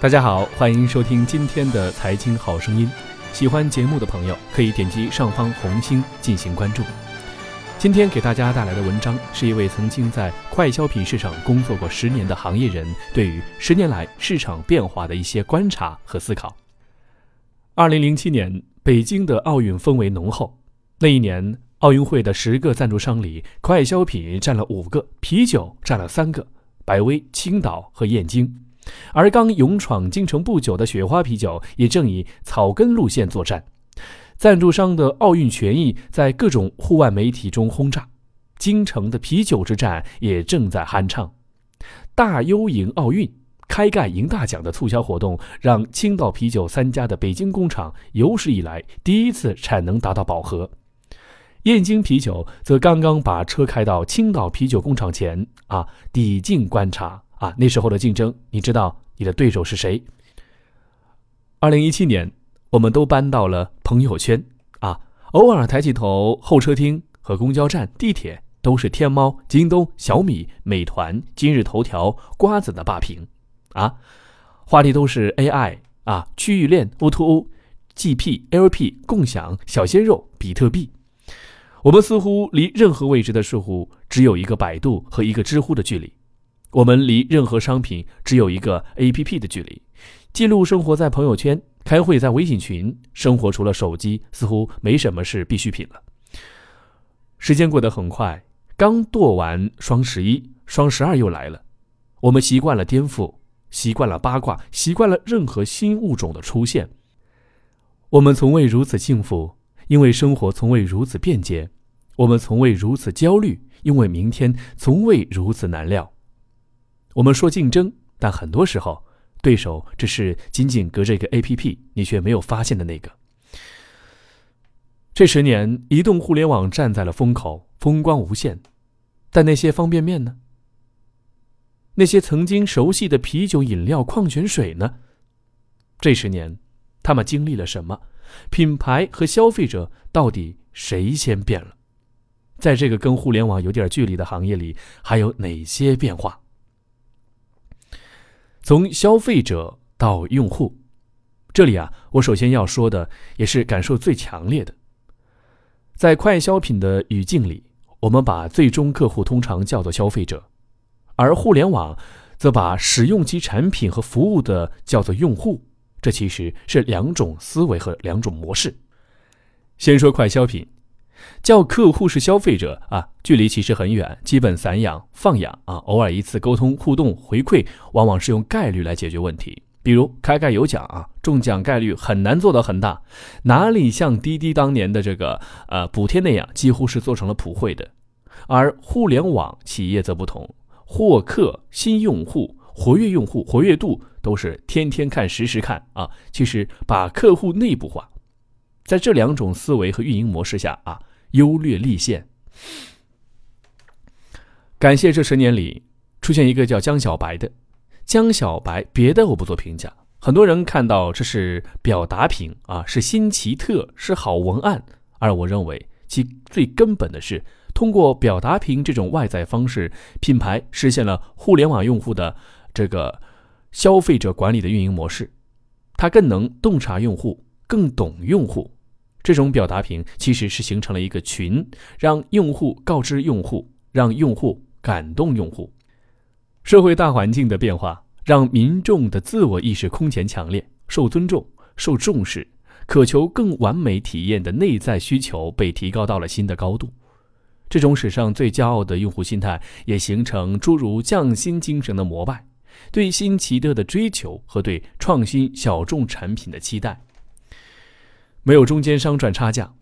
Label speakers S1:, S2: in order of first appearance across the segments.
S1: 大家好，欢迎收听今天的财经好声音。喜欢节目的朋友可以点击上方红心进行关注。今天给大家带来的文章是一位曾经在快消品市场工作过十年的行业人对于十年来市场变化的一些观察和思考。二零零七年，北京的奥运氛围浓厚。那一年，奥运会的十个赞助商里，快消品占了五个，啤酒占了三个，百威、青岛和燕京。而刚勇闯京城不久的雪花啤酒也正以草根路线作战，赞助商的奥运权益在各种户外媒体中轰炸，京城的啤酒之战也正在酣畅。大优赢奥运，开盖赢大奖的促销活动，让青岛啤酒三家的北京工厂有史以来第一次产能达到饱和。燕京啤酒则刚刚把车开到青岛啤酒工厂前啊，抵近观察。啊，那时候的竞争，你知道你的对手是谁？二零一七年，我们都搬到了朋友圈啊，偶尔抬起头，候车厅和公交站、地铁都是天猫、京东、小米、美团、今日头条、瓜子的霸屏啊，话题都是 AI 啊，区域链、O2O、GP、LP、共享、小鲜肉、比特币。我们似乎离任何未知的事物只有一个百度和一个知乎的距离。我们离任何商品只有一个 A P P 的距离，记录生活在朋友圈，开会在微信群，生活除了手机似乎没什么是必需品了。时间过得很快，刚剁完双十一，双十二又来了。我们习惯了颠覆，习惯了八卦，习惯了任何新物种的出现。我们从未如此幸福，因为生活从未如此便捷；我们从未如此焦虑，因为明天从未如此难料。我们说竞争，但很多时候，对手只是仅仅隔着一个 APP，你却没有发现的那个。这十年，移动互联网站在了风口，风光无限，但那些方便面呢？那些曾经熟悉的啤酒、饮料、矿泉水呢？这十年，他们经历了什么？品牌和消费者到底谁先变了？在这个跟互联网有点距离的行业里，还有哪些变化？从消费者到用户，这里啊，我首先要说的也是感受最强烈的。在快消品的语境里，我们把最终客户通常叫做消费者，而互联网则把使用其产品和服务的叫做用户。这其实是两种思维和两种模式。先说快消品。叫客户是消费者啊，距离其实很远，基本散养放养啊，偶尔一次沟通互动回馈，往往是用概率来解决问题。比如开盖有奖啊，中奖概率很难做到很大，哪里像滴滴当年的这个呃补贴那样，几乎是做成了普惠的。而互联网企业则不同，获客、新用户、活跃用户、活跃度都是天天看、实时看啊。其实把客户内部化，在这两种思维和运营模式下啊。优劣立现。感谢这十年里出现一个叫江小白的，江小白别的我不做评价。很多人看到这是表达品啊，是新奇特，是好文案。而我认为其最根本的是通过表达屏这种外在方式，品牌实现了互联网用户的这个消费者管理的运营模式。它更能洞察用户，更懂用户。这种表达屏其实是形成了一个群，让用户告知用户，让用户感动用户。社会大环境的变化，让民众的自我意识空前强烈，受尊重、受重视，渴求更完美体验的内在需求被提高到了新的高度。这种史上最骄傲的用户心态，也形成诸如匠心精神的膜拜，对新奇特的追求和对创新小众产品的期待。没有中间商赚差价，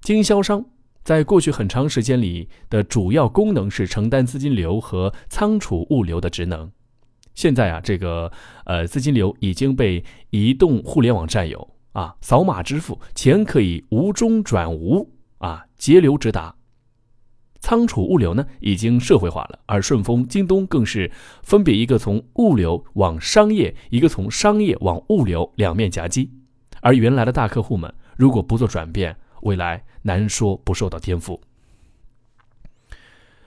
S1: 经销商在过去很长时间里的主要功能是承担资金流和仓储物流的职能。现在啊，这个呃资金流已经被移动互联网占有啊，扫码支付，钱可以无中转无啊，截流直达。仓储物流呢，已经社会化了，而顺丰、京东更是分别一个从物流往商业，一个从商业往物流两面夹击。而原来的大客户们，如果不做转变，未来难说不受到颠覆。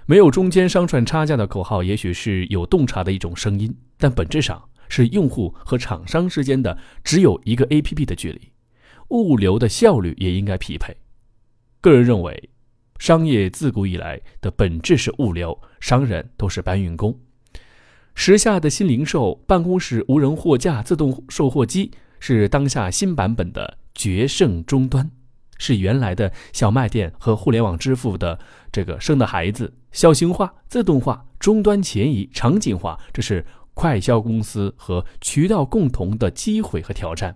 S1: 没有中间商赚差价的口号，也许是有洞察的一种声音，但本质上，是用户和厂商之间的只有一个 APP 的距离，物流的效率也应该匹配。个人认为，商业自古以来的本质是物流，商人都是搬运工。时下的新零售，办公室无人货架、自动售货机是当下新版本的决胜终端，是原来的小卖店和互联网支付的这个生的孩子。小型化、自动化、终端前移、场景化，这是快销公司和渠道共同的机会和挑战。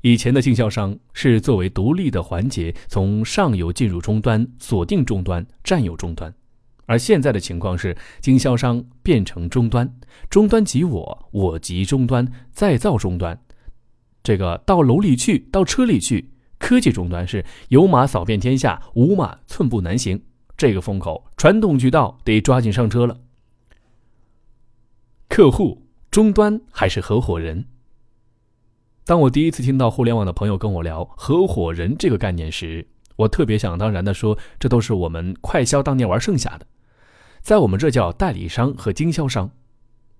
S1: 以前的经销商是作为独立的环节，从上游进入终端，锁定终端，占有终端；而现在的情况是，经销商变成终端，终端即我，我即终端，再造终端。这个到楼里去，到车里去，科技终端是有马扫遍天下，无马寸步难行。这个风口，传统渠道得抓紧上车了。客户终端还是合伙人？当我第一次听到互联网的朋友跟我聊合伙人这个概念时，我特别想当然的说，这都是我们快销当年玩剩下的，在我们这叫代理商和经销商。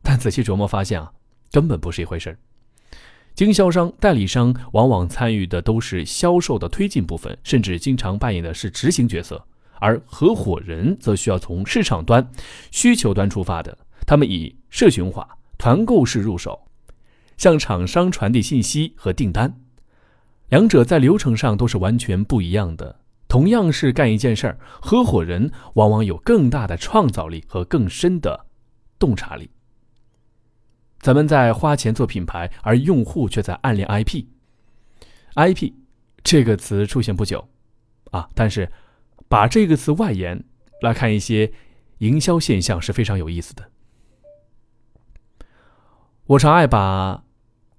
S1: 但仔细琢磨发现啊，根本不是一回事。经销商、代理商往往参与的都是销售的推进部分，甚至经常扮演的是执行角色，而合伙人则需要从市场端、需求端出发的，他们以社群化、团购式入手。向厂商传递信息和订单，两者在流程上都是完全不一样的。同样是干一件事儿，合伙人往往有更大的创造力和更深的洞察力。咱们在花钱做品牌，而用户却在暗恋 IP。IP 这个词出现不久，啊，但是把这个词外延来看一些营销现象是非常有意思的。我常爱把。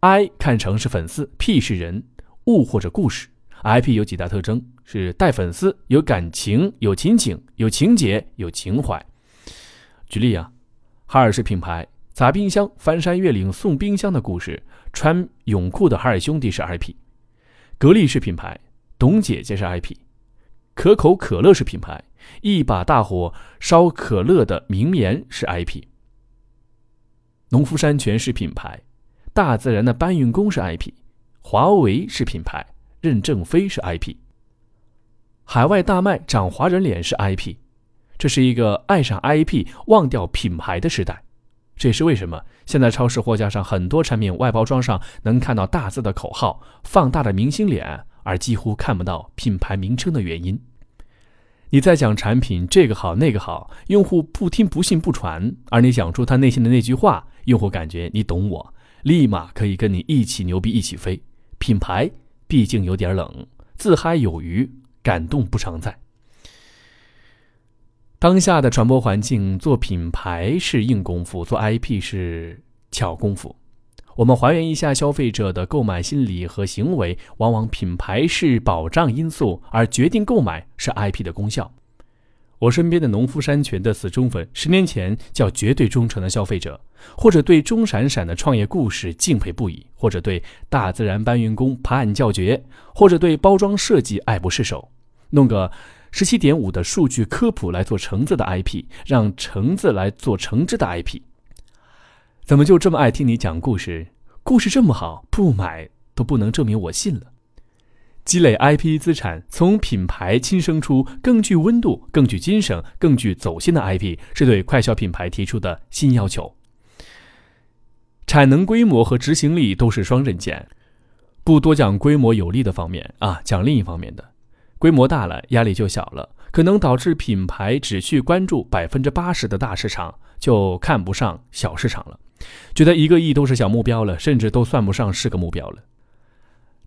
S1: I 看成是粉丝，P 是人物或者故事。IP 有几大特征：是带粉丝，有感情，有情景，有情节，有情怀。举例啊，哈尔是品牌，砸冰箱、翻山越岭送冰箱的故事；穿泳裤的海尔兄弟是 IP；格力是品牌，董姐姐是 IP；可口可乐是品牌，一把大火烧可乐的名言是 IP；农夫山泉是品牌。大自然的搬运工是 IP，华为是品牌，任正非是 IP，海外大卖长华人脸是 IP，这是一个爱上 IP 忘掉品牌的时代，这也是为什么现在超市货架上很多产品外包装上能看到大字的口号、放大的明星脸，而几乎看不到品牌名称的原因。你在讲产品这个好那个好，用户不听不信不传，而你讲出他内心的那句话，用户感觉你懂我。立马可以跟你一起牛逼，一起飞。品牌毕竟有点冷，自嗨有余，感动不常在。当下的传播环境，做品牌是硬功夫，做 IP 是巧功夫。我们还原一下消费者的购买心理和行为，往往品牌是保障因素，而决定购买是 IP 的功效。我身边的农夫山泉的死忠粉，十年前叫绝对忠诚的消费者，或者对钟闪闪的创业故事敬佩不已，或者对大自然搬运工拍案叫绝，或者对包装设计爱不释手，弄个十七点五的数据科普来做橙子的 IP，让橙子来做橙汁的 IP。怎么就这么爱听你讲故事？故事这么好，不买都不能证明我信了。积累 IP 资产，从品牌亲生出更具温度、更具精神、更具走心的 IP，是对快消品牌提出的新要求。产能规模和执行力都是双刃剑，不多讲规模有利的方面啊，讲另一方面的。规模大了，压力就小了，可能导致品牌只去关注百分之八十的大市场，就看不上小市场了，觉得一个亿都是小目标了，甚至都算不上是个目标了。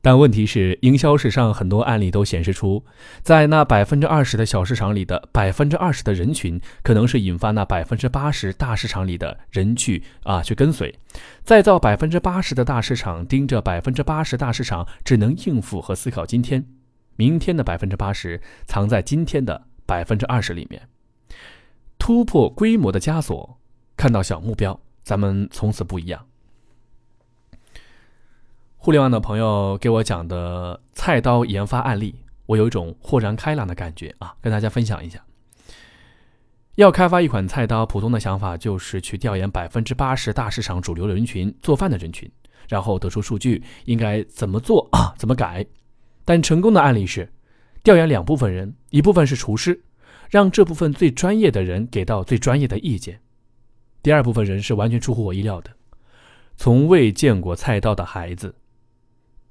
S1: 但问题是，营销史上很多案例都显示出，在那百分之二十的小市场里的百分之二十的人群，可能是引发那百分之八十大市场里的人去啊去跟随，再造百分之八十的大市场，盯着百分之八十大市场，只能应付和思考今天，明天的百分之八十藏在今天的百分之二十里面，突破规模的枷锁，看到小目标，咱们从此不一样。互联网的朋友给我讲的菜刀研发案例，我有一种豁然开朗的感觉啊，跟大家分享一下。要开发一款菜刀，普通的想法就是去调研百分之八十大市场主流人群做饭的人群，然后得出数据应该怎么做啊，怎么改。但成功的案例是，调研两部分人，一部分是厨师，让这部分最专业的人给到最专业的意见；第二部分人是完全出乎我意料的，从未见过菜刀的孩子。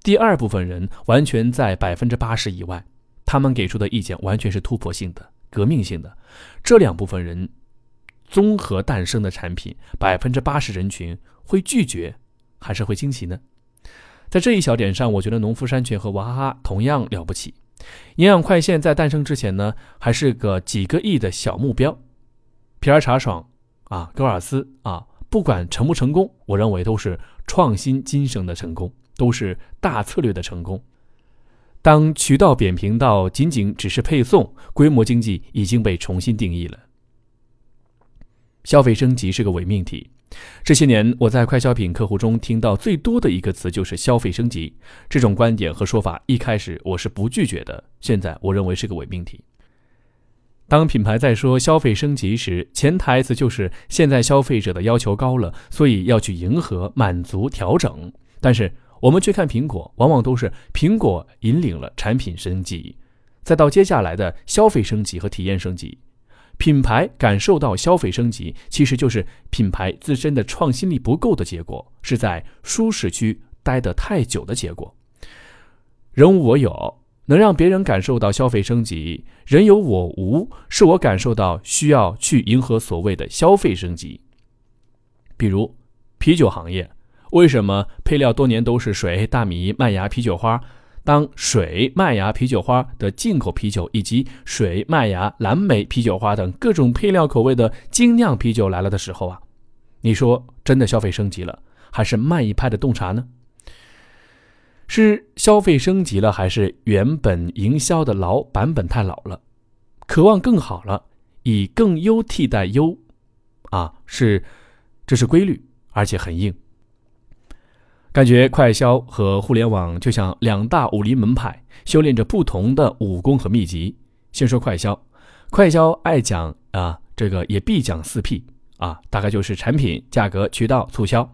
S1: 第二部分人完全在百分之八十以外，他们给出的意见完全是突破性的。革命性的这两部分人综合诞生的产品，百分之八十人群会拒绝还是会惊喜呢？在这一小点上，我觉得农夫山泉和娃哈哈同样了不起。营养快线在诞生之前呢，还是个几个亿的小目标。皮尔茶爽啊，戈尔斯啊，不管成不成功，我认为都是创新精神的成功，都是大策略的成功。当渠道扁平到仅仅只是配送，规模经济已经被重新定义了。消费升级是个伪命题。这些年，我在快消品客户中听到最多的一个词就是“消费升级”。这种观点和说法一开始我是不拒绝的，现在我认为是个伪命题。当品牌在说消费升级时，潜台词就是现在消费者的要求高了，所以要去迎合、满足、调整。但是。我们去看苹果，往往都是苹果引领了产品升级，再到接下来的消费升级和体验升级。品牌感受到消费升级，其实就是品牌自身的创新力不够的结果，是在舒适区待得太久的结果。人无我有，能让别人感受到消费升级；人有我无，是我感受到需要去迎合所谓的消费升级。比如啤酒行业。为什么配料多年都是水、大米、麦芽、啤酒花？当水、麦芽、啤酒花的进口啤酒，以及水、麦芽、蓝莓、啤酒花等各种配料口味的精酿啤酒来了的时候啊，你说真的消费升级了，还是慢一拍的洞察呢？是消费升级了，还是原本营销的老版本太老了，渴望更好了，以更优替代优？啊，是，这是规律，而且很硬。感觉快销和互联网就像两大武林门派，修炼着不同的武功和秘籍。先说快销，快销爱讲啊，这个也必讲四 P 啊，大概就是产品、价格、渠道、促销。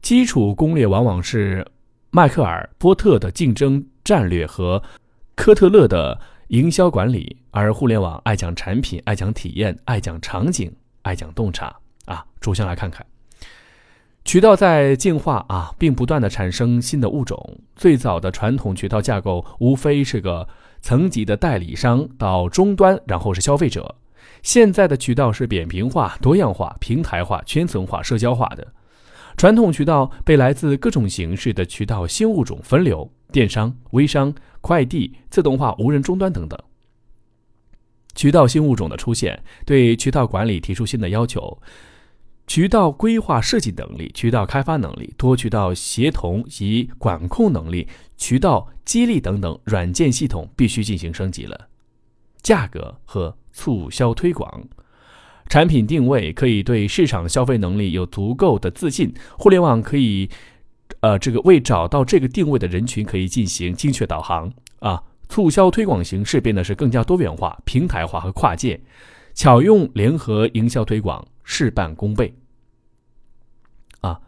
S1: 基础攻略往往是迈克尔·波特的竞争战略和科特勒的营销管理，而互联网爱讲产品、爱讲体验、爱讲场景、爱讲洞察啊。逐项来看看。渠道在进化啊，并不断的产生新的物种。最早的传统渠道架构无非是个层级的代理商到终端，然后是消费者。现在的渠道是扁平化、多样化、平台化、圈层化、社交化的。传统渠道被来自各种形式的渠道新物种分流，电商、微商、快递、自动化、无人终端等等。渠道新物种的出现，对渠道管理提出新的要求。渠道规划设计能力、渠道开发能力、多渠道协同及管控能力、渠道激励等等软件系统必须进行升级了。价格和促销推广，产品定位可以对市场消费能力有足够的自信。互联网可以，呃，这个为找到这个定位的人群可以进行精确导航啊。促销推广形式变得是更加多元化、平台化和跨界，巧用联合营销推广。事半功倍。啊，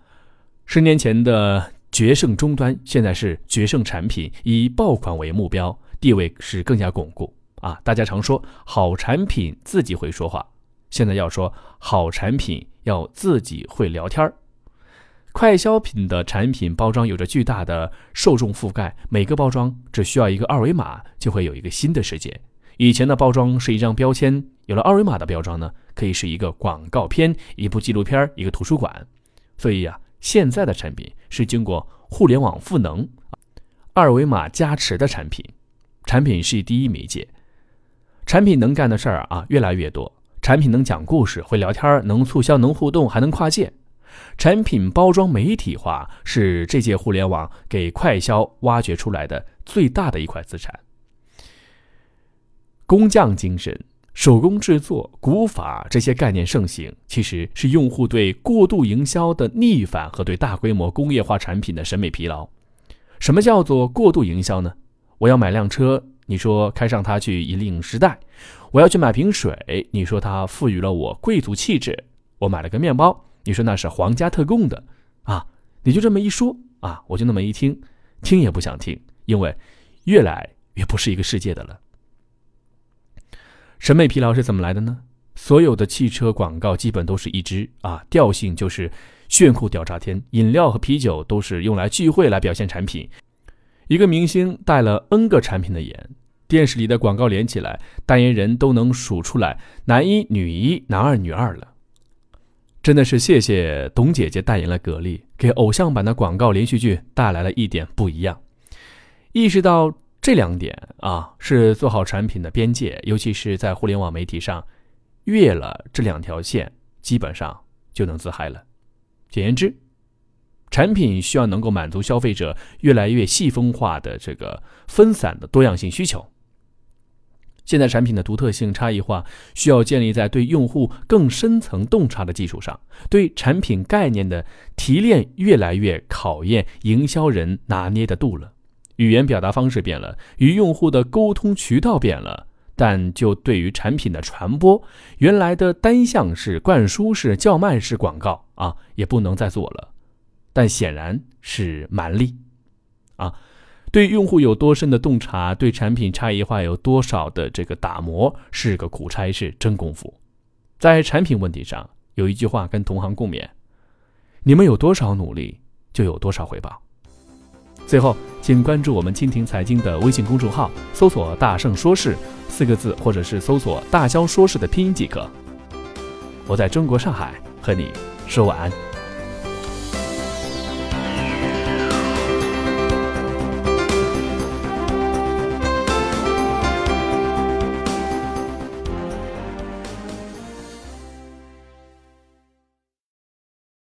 S1: 十年前的决胜终端，现在是决胜产品，以爆款为目标，地位是更加巩固。啊，大家常说好产品自己会说话，现在要说好产品要自己会聊天儿。快消品的产品包装有着巨大的受众覆盖，每个包装只需要一个二维码，就会有一个新的世界。以前的包装是一张标签，有了二维码的包装呢，可以是一个广告片、一部纪录片、一个图书馆。所以呀，现在的产品是经过互联网赋能、二维码加持的产品。产品是第一媒介，产品能干的事儿啊越来越多。产品能讲故事、会聊天、能促销、能互动，还能跨界。产品包装媒体化是这届互联网给快销挖掘出来的最大的一块资产。工匠精神、手工制作、古法这些概念盛行，其实是用户对过度营销的逆反和对大规模工业化产品的审美疲劳。什么叫做过度营销呢？我要买辆车，你说开上它去引领时代；我要去买瓶水，你说它赋予了我贵族气质；我买了个面包，你说那是皇家特供的。啊，你就这么一说啊，我就那么一听，听也不想听，因为越来越不是一个世界的了。审美疲劳是怎么来的呢？所有的汽车广告基本都是一支啊，调性就是炫酷屌炸天，饮料和啤酒都是用来聚会来表现产品。一个明星带了 N 个产品的颜，电视里的广告连起来，代言人都能数出来男一、女一、男二、女二了。真的是谢谢董姐姐代言了格力，给偶像版的广告连续剧带来了一点不一样。意识到这两点啊，是做好产品的边界，尤其是在互联网媒体上，越了这两条线，基本上就能自嗨了。简言之。产品需要能够满足消费者越来越细分化的这个分散的多样性需求。现在产品的独特性差异化需要建立在对用户更深层洞察的基础上，对产品概念的提炼越来越考验营销人拿捏的度了。语言表达方式变了，与用户的沟通渠道变了，但就对于产品的传播，原来的单向式、灌输式、叫卖式广告啊，也不能再做了。但显然是蛮力，啊，对用户有多深的洞察，对产品差异化有多少的这个打磨，是个苦差事，真功夫。在产品问题上，有一句话跟同行共勉：你们有多少努力，就有多少回报。最后，请关注我们蜻蜓财经的微信公众号，搜索“大圣说事”四个字，或者是搜索“大肖说事”的拼音即可。我在中国上海和你说晚安。